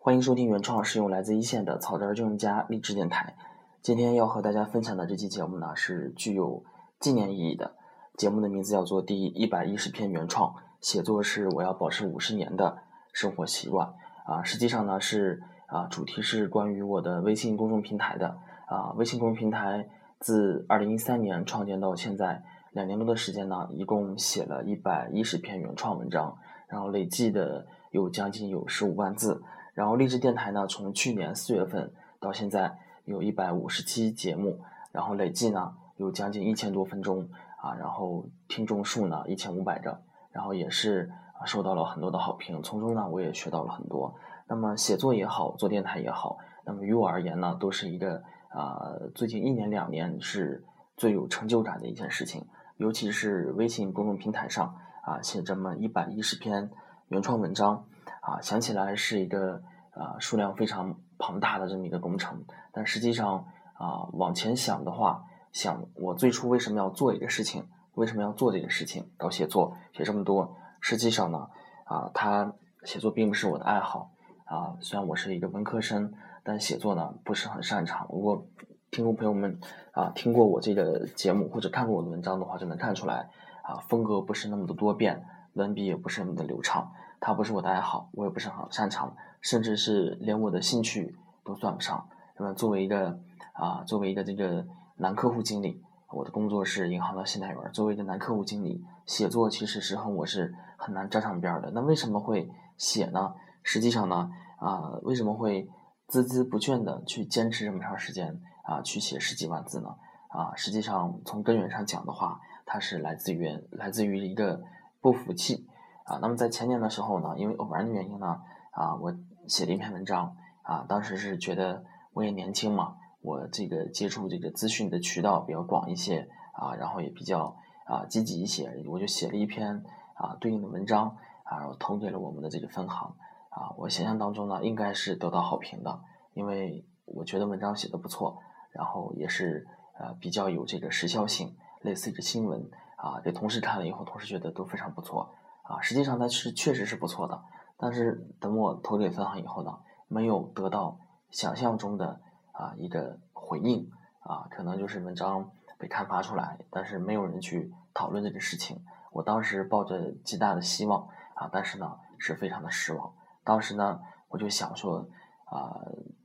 欢迎收听原创实用来自一线的草根儿用家励志电台。今天要和大家分享的这期节目呢，是具有纪念意义的。节目的名字叫做《第一百一十篇原创写作是我要保持五十年的生活习惯》啊，实际上呢是啊，主题是关于我的微信公众平台的啊。微信公众平台自二零一三年创建到现在两年多的时间呢，一共写了一百一十篇原创文章，然后累计的有将近有十五万字。然后励志电台呢，从去年四月份到现在有一百五十期节目，然后累计呢有将近一千多分钟。啊，然后听众数呢一千五百个，然后也是啊受到了很多的好评，从中呢我也学到了很多。那么写作也好，做电台也好，那么于我而言呢，都是一个啊最近一年两年是最有成就感的一件事情。尤其是微信公众平台上啊写这么一百一十篇原创文章啊，想起来是一个啊数量非常庞大的这么一个工程，但实际上啊往前想的话。想我最初为什么要做一个事情？为什么要做这个事情？搞写作写这么多，实际上呢，啊，他写作并不是我的爱好啊。虽然我是一个文科生，但写作呢不是很擅长。如果听众朋友们啊听过我这个节目或者看过我的文章的话，就能看出来啊，风格不是那么的多变，文笔也不是那么的流畅。它不是我的爱好，我也不是很擅长，甚至是连我的兴趣都算不上。那么作为一个啊，作为一个这个。男客户经理，我的工作是银行的信贷员。作为一个男客户经理，写作其实是和我是很难沾上边的。那为什么会写呢？实际上呢，啊，为什么会孜孜不倦的去坚持这么长时间啊，去写十几万字呢？啊，实际上从根源上讲的话，它是来自于来自于一个不服气啊。那么在前年的时候呢，因为偶然的原因呢，啊，我写了一篇文章啊，当时是觉得我也年轻嘛。我这个接触这个资讯的渠道比较广一些啊，然后也比较啊积极一些，我就写了一篇啊对应的文章啊，然后投给了我们的这个分行啊。我想象当中呢，应该是得到好评的，因为我觉得文章写的不错，然后也是呃比较有这个时效性，类似于新闻啊。给同事看了以后，同事觉得都非常不错啊。实际上它是确实是不错的，但是等我投给分行以后呢，没有得到想象中的。啊，一个回应啊，可能就是文章被刊发出来，但是没有人去讨论这个事情。我当时抱着极大的希望啊，但是呢，是非常的失望。当时呢，我就想说啊，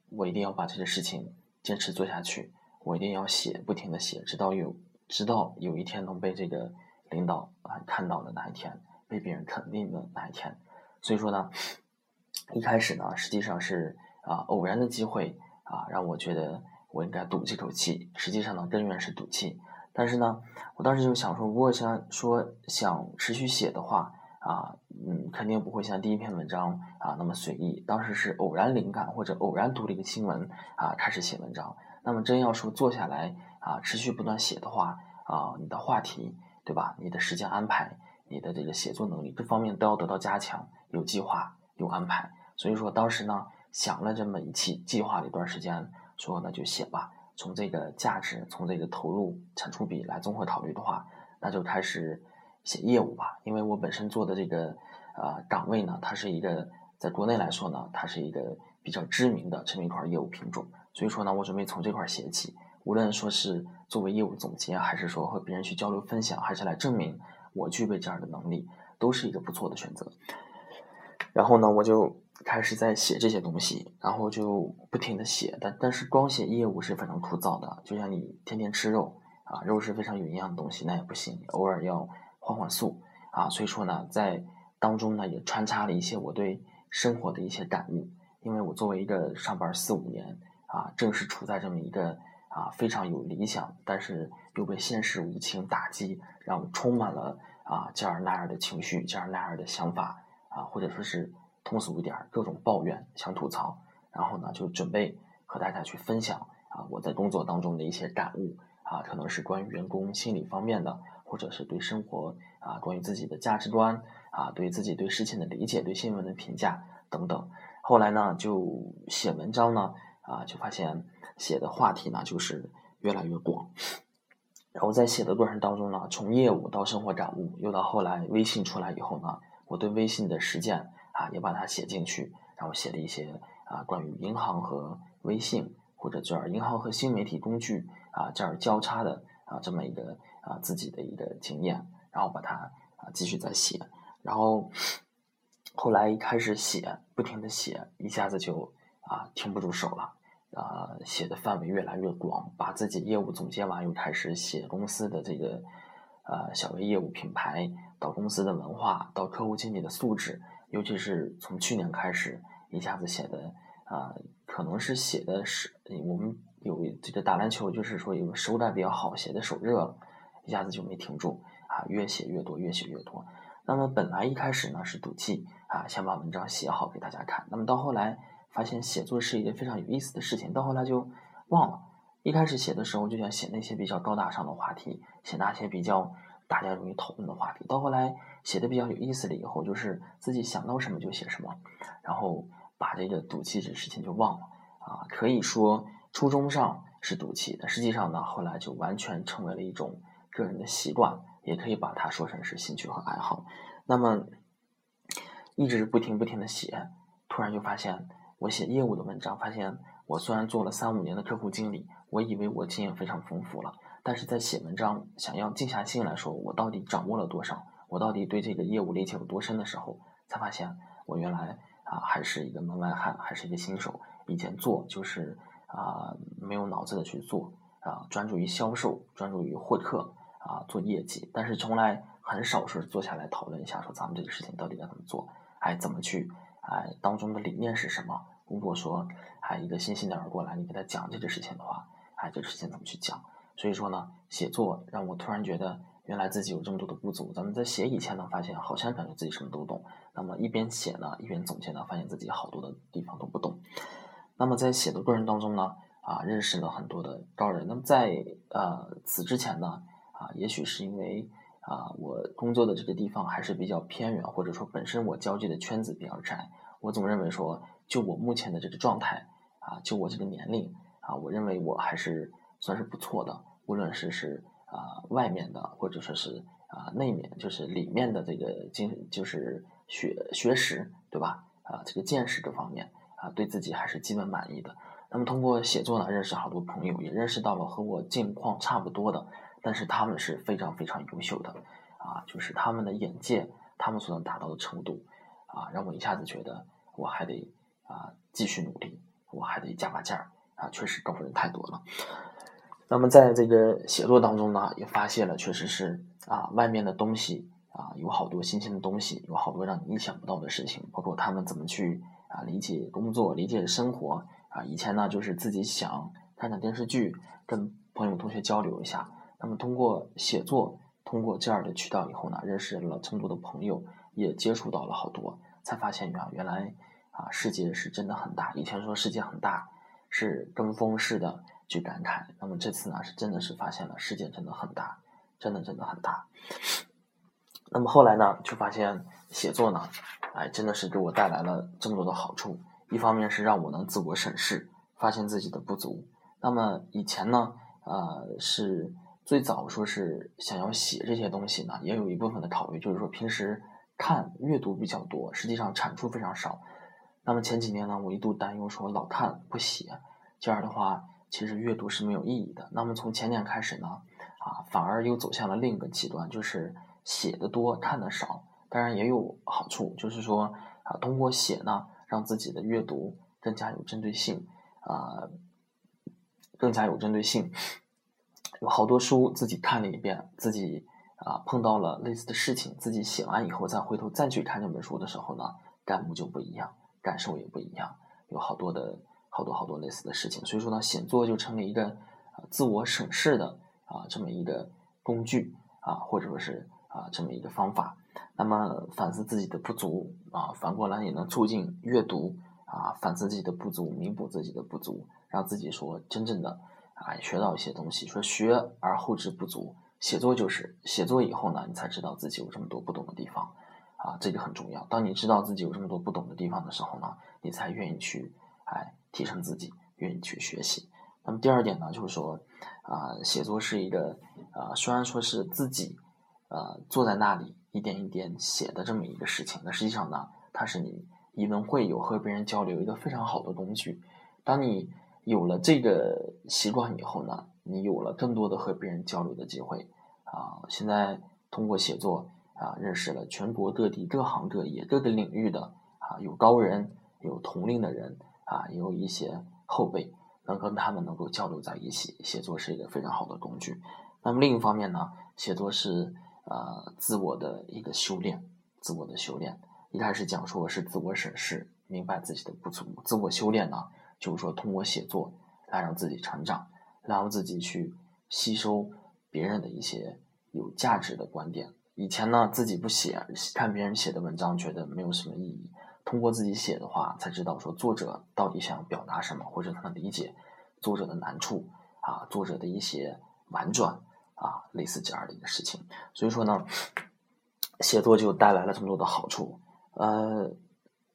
我一定要把这个事情坚持做下去，我一定要写，不停的写，直到有，直到有一天能被这个领导啊看到的那一天，被别人肯定的那一天。所以说呢，一开始呢，实际上是啊偶然的机会。啊，让我觉得我应该赌这口气。实际上呢，根源是赌气。但是呢，我当时就想说，如果想说想持续写的话，啊，嗯，肯定不会像第一篇文章啊那么随意。当时是偶然灵感或者偶然读了一个新闻啊，开始写文章。那么真要说坐下来啊，持续不断写的话啊，你的话题对吧？你的时间安排，你的这个写作能力，这方面都要得到加强，有计划，有安排。所以说当时呢。想了这么一期，计划了一段时间，说那就写吧。从这个价值，从这个投入产出比来综合考虑的话，那就开始写业务吧。因为我本身做的这个呃岗位呢，它是一个在国内来说呢，它是一个比较知名的这么一块业务品种。所以说呢，我准备从这块写起。无论说是作为业务总结，还是说和别人去交流分享，还是来证明我具备这样的能力，都是一个不错的选择。然后呢，我就。开始在写这些东西，然后就不停的写，但但是光写业务是非常枯燥的，就像你天天吃肉啊，肉是非常有营养的东西，那也不行，偶尔要换换素啊。所以说呢，在当中呢也穿插了一些我对生活的一些感悟，因为我作为一个上班四五年啊，正是处在这么一个啊非常有理想，但是又被现实无情打击，让我充满了啊这样那样的情绪，这样那样的想法啊，或者说是。通俗一点，各种抱怨想吐槽，然后呢，就准备和大家去分享啊，我在工作当中的一些感悟啊，可能是关于员工心理方面的，或者是对生活啊，关于自己的价值观啊，对自己对事情的理解，对新闻的评价等等。后来呢，就写文章呢啊，就发现写的话题呢就是越来越广。然后在写的过程当中呢，从业务到生活感悟，又到后来微信出来以后呢，我对微信的实践。啊，也把它写进去，然后写了一些啊关于银行和微信或者这儿银行和新媒体工具啊这儿交叉的啊这么一个啊自己的一个经验，然后把它啊继续再写，然后后来一开始写，不停的写，一下子就啊停不住手了。啊，写的范围越来越广，把自己业务总结完，又开始写公司的这个呃小微业务品牌，到公司的文化，到客户经理的素质，尤其是从去年开始，一下子写的啊，可能是写的是我们有这个打篮球，就是说有手感比较好，写的手热了，一下子就没停住啊，越写越多，越写越多。那么本来一开始呢是赌气啊，先把文章写好给大家看，那么到后来。发现写作是一件非常有意思的事情，到后来就忘了。一开始写的时候就想写那些比较高大上的话题，写那些比较大家容易讨论的话题。到后来写的比较有意思了以后，就是自己想到什么就写什么，然后把这个赌气这事情就忘了啊。可以说初衷上是赌气，但实际上呢，后来就完全成为了一种个人的习惯，也可以把它说成是兴趣和爱好。那么一直不停不停的写，突然就发现。我写业务的文章，发现我虽然做了三五年的客户经理，我以为我经验非常丰富了，但是在写文章，想要静下心来说，我到底掌握了多少，我到底对这个业务理解有多深的时候，才发现我原来啊还是一个门外汉，还是一个新手。以前做就是啊没有脑子的去做啊，专注于销售，专注于获客啊做业绩，但是从来很少是坐下来讨论一下，说咱们这个事情到底该怎么做，哎怎么去哎当中的理念是什么。如果说还一个新鲜的人过来，你给他讲这个事情的话，哎，这个事情怎么去讲？所以说呢，写作让我突然觉得，原来自己有这么多的不足。咱们在写以前呢，发现好像感觉自己什么都懂。那么一边写呢，一边总结呢，发现自己好多的地方都不懂。那么在写的过程当中呢，啊，认识了很多的高人。那么在呃此之前呢，啊，也许是因为啊我工作的这个地方还是比较偏远，或者说本身我交际的圈子比较窄，我总认为说。就我目前的这个状态啊，就我这个年龄啊，我认为我还是算是不错的。无论是是啊外面的，或者说是啊内面，就是里面的这个经，就是学学识，对吧？啊，这个见识这方面啊，对自己还是基本满意的。那么通过写作呢，认识好多朋友，也认识到了和我境况差不多的，但是他们是非常非常优秀的啊，就是他们的眼界，他们所能达到的程度啊，让我一下子觉得我还得。啊，继续努力，我还得加把劲儿啊！确实高人太多了。那么在这个写作当中呢，也发现了，确实是啊，外面的东西啊，有好多新鲜的东西，有好多让你意想不到的事情，包括他们怎么去啊理解工作、理解生活啊。以前呢，就是自己想看看电视剧，跟朋友同学交流一下。那么通过写作，通过这样的渠道以后呢，认识了这么多的朋友，也接触到了好多，才发现啊，原来。啊，世界是真的很大。以前说世界很大，是跟风式的去感慨。那么这次呢，是真的是发现了世界真的很大，真的真的很大。那么后来呢，就发现写作呢，哎，真的是给我带来了这么多的好处。一方面是让我能自我审视，发现自己的不足。那么以前呢，呃，是最早说是想要写这些东西呢，也有一部分的考虑，就是说平时看阅读比较多，实际上产出非常少。那么前几年呢，我一度担忧说老看不写，这样的话其实阅读是没有意义的。那么从前年开始呢，啊，反而又走向了另一个极端，就是写的多，看的少。当然也有好处，就是说啊，通过写呢，让自己的阅读更加有针对性，啊，更加有针对性。有好多书自己看了一遍，自己啊碰到了类似的事情，自己写完以后再回头再去看这本书的时候呢，感悟就不一样。感受也不一样，有好多的好多好多类似的事情，所以说呢，写作就成了一个啊自我审视的啊这么一个工具啊，或者说是啊这么一个方法。那么反思自己的不足啊，反过来也能促进阅读啊，反思自己的不足，弥补自己的不足，让自己说真正的啊学到一些东西。说学而后知不足，写作就是写作以后呢，你才知道自己有这么多不懂的地方。啊，这个很重要。当你知道自己有这么多不懂的地方的时候呢，你才愿意去哎提升自己，愿意去学习。那么第二点呢，就是说啊，写作是一个啊，虽然说是自己呃坐在那里一点一点写的这么一个事情，那实际上呢，它是你语文会有和别人交流一个非常好的工具。当你有了这个习惯以后呢，你有了更多的和别人交流的机会啊。现在通过写作啊，认识了全国各地各行各业各个领域的啊，有高人，有同龄的人啊，也有一些后辈，能跟他们能够交流在一起。写作是一个非常好的工具。那么另一方面呢，写作是呃自我的一个修炼，自我的修炼。一开始讲说是自我审视，明白自己的不足。自我修炼呢？就是说，通过写作来让自己成长，让自己去吸收别人的一些有价值的观点。以前呢，自己不写，看别人写的文章，觉得没有什么意义。通过自己写的话，才知道说作者到底想表达什么，或者他理解作者的难处啊，作者的一些婉转啊，类似这样的一个事情。所以说呢，写作就带来了这么多的好处。呃，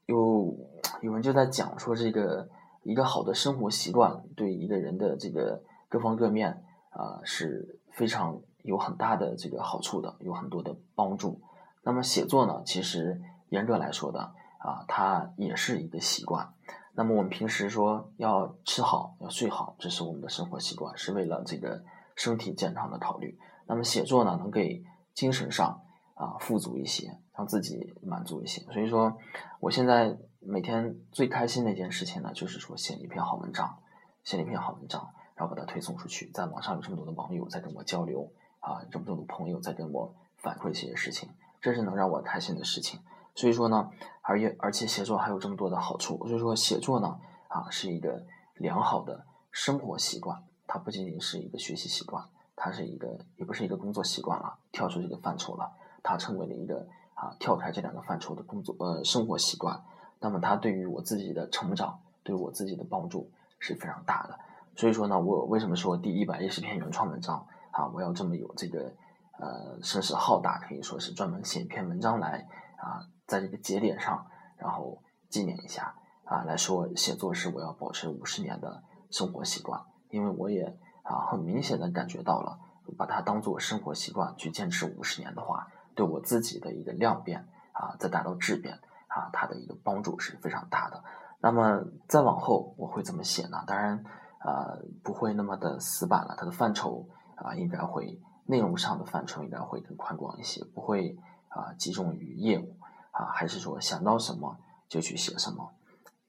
有有人就在讲说这个。一个好的生活习惯对一个人的这个各方各面啊是非常有很大的这个好处的，有很多的帮助。那么写作呢，其实严格来说的啊，它也是一个习惯。那么我们平时说要吃好、要睡好，这是我们的生活习惯，是为了这个身体健康的考虑。那么写作呢，能给精神上啊富足一些，让自己满足一些。所以说，我现在。每天最开心的一件事情呢，就是说写一篇好文章，写一篇好文章，然后把它推送出去，在网上有这么多的网友在跟我交流啊，这么多的朋友在跟我反馈这些事情，这是能让我开心的事情。所以说呢，而且而且写作还有这么多的好处，所以说写作呢啊是一个良好的生活习惯，它不仅仅是一个学习习惯，它是一个也不是一个工作习惯了，跳出这个范畴了，它成为了一个啊跳开这两个范畴的工作呃生活习惯。那么它对于我自己的成长，对我自己的帮助是非常大的。所以说呢，我为什么说第一百一十篇原创文章啊，我要这么有这个呃声势浩大，可以说是专门写一篇文章来啊，在这个节点上，然后纪念一下啊，来说写作是我要保持五十年的生活习惯，因为我也啊很明显的感觉到了，把它当做生活习惯去坚持五十年的话，对我自己的一个量变啊，再达到质变。啊，它的一个帮助是非常大的。那么再往后我会怎么写呢？当然，呃，不会那么的死板了。它的范畴啊，应该会内容上的范畴应该会更宽广一些，不会啊集中于业务啊，还是说想到什么就去写什么。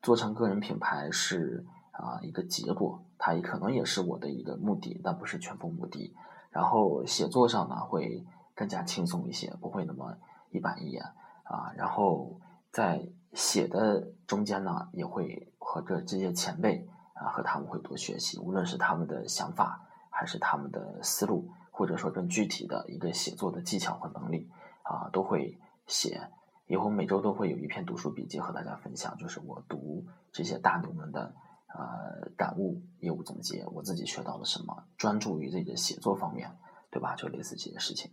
做成个人品牌是啊一个结果，它也可能也是我的一个目的，但不是全部目的。然后写作上呢会更加轻松一些，不会那么一板一眼啊。然后。在写的中间呢，也会和这这些前辈啊，和他们会多学习，无论是他们的想法，还是他们的思路，或者说更具体的一个写作的技巧和能力啊，都会写。以后每周都会有一篇读书笔记和大家分享，就是我读这些大牛们的呃感悟、业务总结，我自己学到了什么，专注于这个写作方面，对吧？就类似这些事情。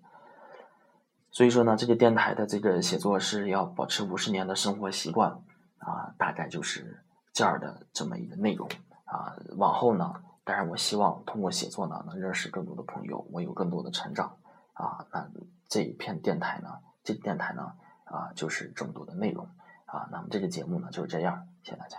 所以说呢，这个电台的这个写作是要保持五十年的生活习惯啊，大概就是这样的这么一个内容啊。往后呢，但是我希望通过写作呢，能认识更多的朋友，我有更多的成长啊。那这一片电台呢，这电台呢啊，就是这么多的内容啊。那么这个节目呢就是这样，谢谢大家。